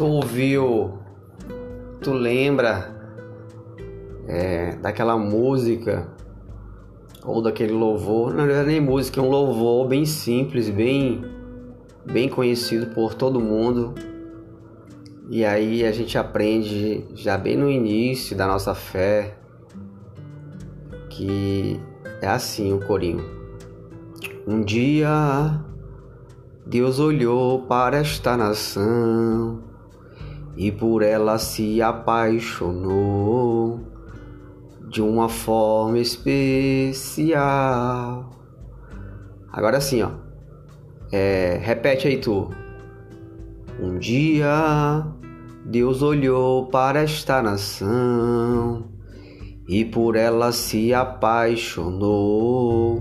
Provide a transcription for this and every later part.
Tu ouviu, tu lembra é, daquela música ou daquele louvor? Não é nem música, é um louvor bem simples, bem, bem conhecido por todo mundo. E aí a gente aprende já bem no início da nossa fé que é assim o corinho. Um dia Deus olhou para esta nação e por ela se apaixonou de uma forma especial. Agora sim, ó. É, repete aí tu. Um dia Deus olhou para esta nação e por ela se apaixonou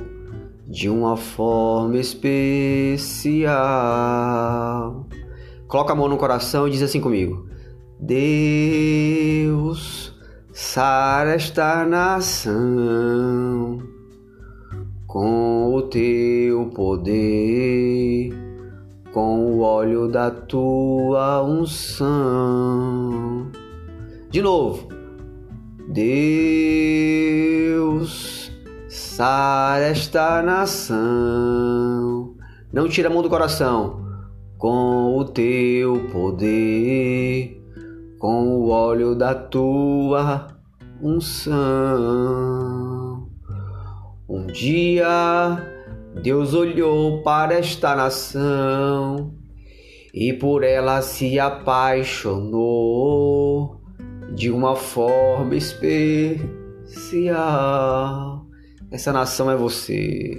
de uma forma especial. Coloca a mão no coração e diz assim comigo: Deus, sara esta nação com o teu poder, com o óleo da tua unção. De novo, Deus, sara esta nação. Não tira a mão do coração com o teu poder, com o óleo da tua unção. Um dia Deus olhou para esta nação e por ela se apaixonou de uma forma especial. Essa nação é você.